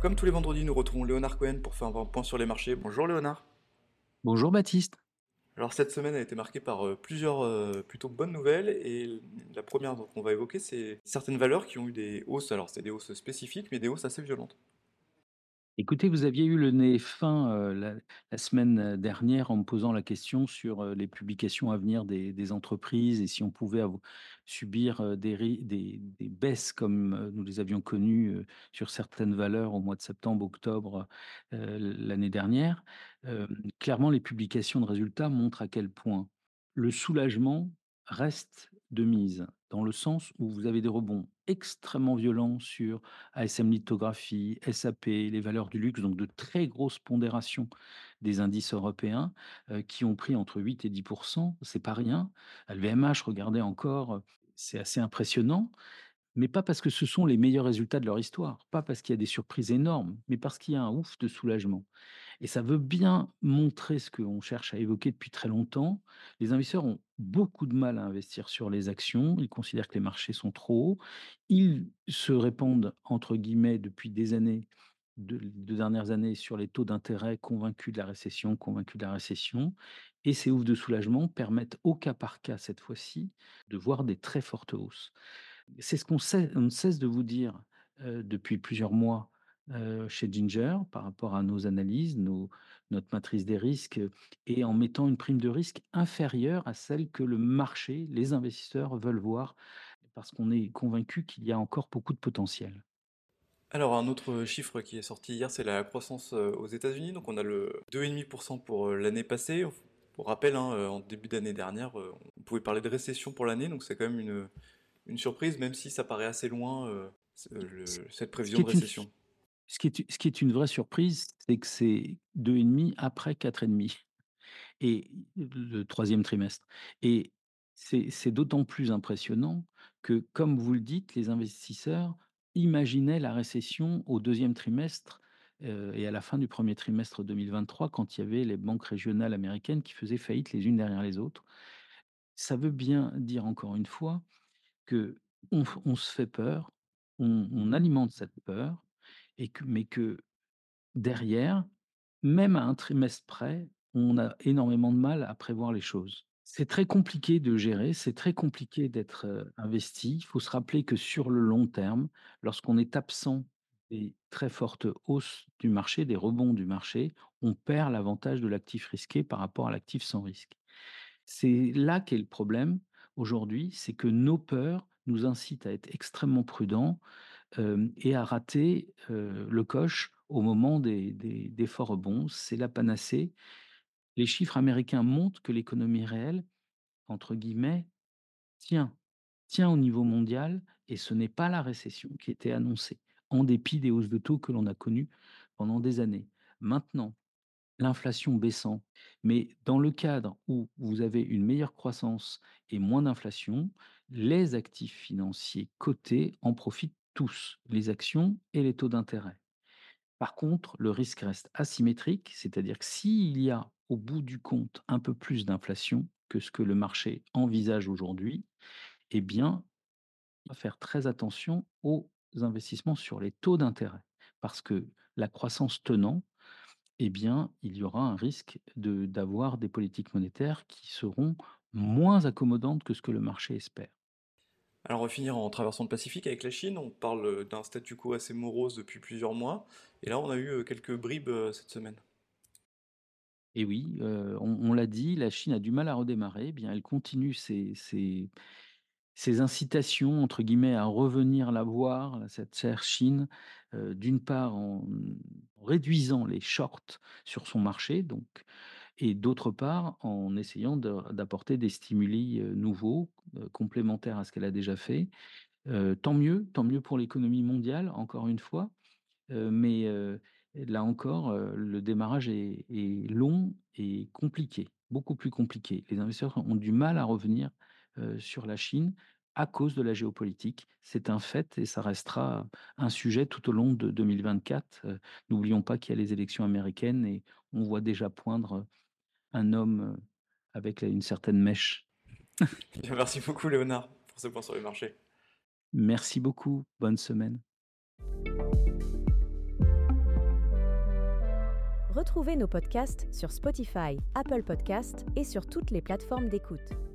Comme tous les vendredis, nous retrouvons Léonard Cohen pour faire un point sur les marchés. Bonjour Léonard. Bonjour Baptiste. Alors cette semaine a été marquée par euh, plusieurs euh, plutôt bonnes nouvelles et la première qu'on va évoquer c'est certaines valeurs qui ont eu des hausses, alors c'est des hausses spécifiques mais des hausses assez violentes. Écoutez, vous aviez eu le nez fin la, semaine dernière en me posant la question sur les publications à venir des, entreprises et si on pouvait subir des, baisses comme nous les avions connues sur certaines valeurs au mois de septembre, octobre l'année dernière. Clairement, les publications de résultats montrent à quel point le soulagement reste de mise, dans le sens où vous avez des rebonds extrêmement violents sur ASM Lithographie, SAP, les valeurs du luxe, donc de très grosses pondérations des indices européens euh, qui ont pris entre 8 et 10 c'est pas rien. LVMH, regardez encore, euh, c'est assez impressionnant mais pas parce que ce sont les meilleurs résultats de leur histoire, pas parce qu'il y a des surprises énormes, mais parce qu'il y a un ouf de soulagement. Et ça veut bien montrer ce qu'on cherche à évoquer depuis très longtemps. Les investisseurs ont beaucoup de mal à investir sur les actions, ils considèrent que les marchés sont trop hauts, ils se répandent, entre guillemets, depuis des années, deux, deux dernières années, sur les taux d'intérêt convaincus de la récession, convaincus de la récession, et ces oufs de soulagement permettent au cas par cas, cette fois-ci, de voir des très fortes hausses. C'est ce qu'on ne cesse de vous dire, depuis plusieurs mois, chez Ginger par rapport à nos analyses, nos notre matrice des risques, et en mettant une prime de risque inférieure à celle que le marché, les investisseurs veulent voir, parce qu'on est convaincu qu'il y a encore beaucoup de potentiel. Alors un autre chiffre qui est sorti hier c'est la croissance aux États-Unis, donc on a le 2,5% pour l'année passée. Pour rappel, hein, en début d'année dernière, on pouvait parler de récession pour l'année, donc c'est quand même une, une surprise, même si ça paraît assez loin, euh, le- cette Ce prévision de une récession. ce qui est ce qui est une vraie surprise, c'est que c'est 2,5 après 4,5. et le troisième trimestre et c'est d'autant plus impressionnant que, comme vous le dites, les investisseurs imaginaient la récession au deuxième trimestre, heu et à la fin du premier trimestre 2023 quand il y avait les banques régionales américaines qui faisaient faillite les unes derrière les autres. Ça veut bien dire encore une fois on se fait peur, on on alimente cette peur et que mais que Derrière, même à un trimestre près, on a énormément de mal à prévoir les choses. C'est très compliqué de gérer, c'est très compliqué d'être, investi. Il faut se rappeler que sur le long terme, lorsqu'on est absent des très fortes hausses du marché, des rebonds du marché, on perd l'avantage de l'actif risqué par rapport à l'actif sans risque. C'est là qu'est le problème aujourd'hui, c'est que nos peurs nous incitent à être extrêmement prudents et à rater, le coche au moment des des des forts rebonds. C'est la panacée. Les chiffres américains montrent que l'économie réelle, entre guillemets, «tient», tient au niveau mondial et ce n'est pas la récession qui était annoncée, en dépit des hausses de taux que l'on a connues pendant des années. Maintenant, l'inflation baissant, mais dans le cadre où vous avez une meilleure croissance et moins d'inflation, les actifs financiers cotés en profitent tous, les actions et les taux d'intérêt. Par contre, le risque reste asymétrique, c'est-à-dire que s'il y a au bout du compte un peu plus d'inflation que ce que le marché envisage aujourd'hui, eh bien, va faire très attention aux investissements sur les taux d'intérêt. Parce que la croissance tenant, eh bien, il y aura un risque de d'avoir des politiques monétaires qui seront moins accommodantes que ce que le marché espère. Alors on va finir en traversant le Pacifique avec la Chine, on parle euh, d'un statu quo assez morose depuis plusieurs mois, et là on a eu euh, quelques bribes euh, cette semaine. Et oui, on on l'a dit, la Chine a du mal à redémarrer. Eh bien, elle continue ses ses ses «incitations» entre guillemets à revenir la voir, cette chère Chine, d'une part en réduisant les shorts sur son marché donc et d'autre part en essayant d'apporter des stimuli, nouveaux, complémentaires à ce qu'elle a déjà fait. Tant mieux, tant mieux pour l'économie mondiale, encore une fois, mais là encore, le démarrage est long et compliqué, beaucoup plus compliqué. Les investisseurs ont du mal à revenir, sur la Chine à cause de la géopolitique. C'est un fait et ça restera un sujet tout au long de 2024. Heu, n'oublions pas qu'il y a les élections américaines et on voit déjà poindre, un homme, heu, avec une certaine mèche. Merci beaucoup Léonard pour ce point sur les marchés. Merci beaucoup, bonne semaine. Retrouvez nos podcasts sur Spotify, Apple Podcasts et sur toutes les plateformes d'écoute.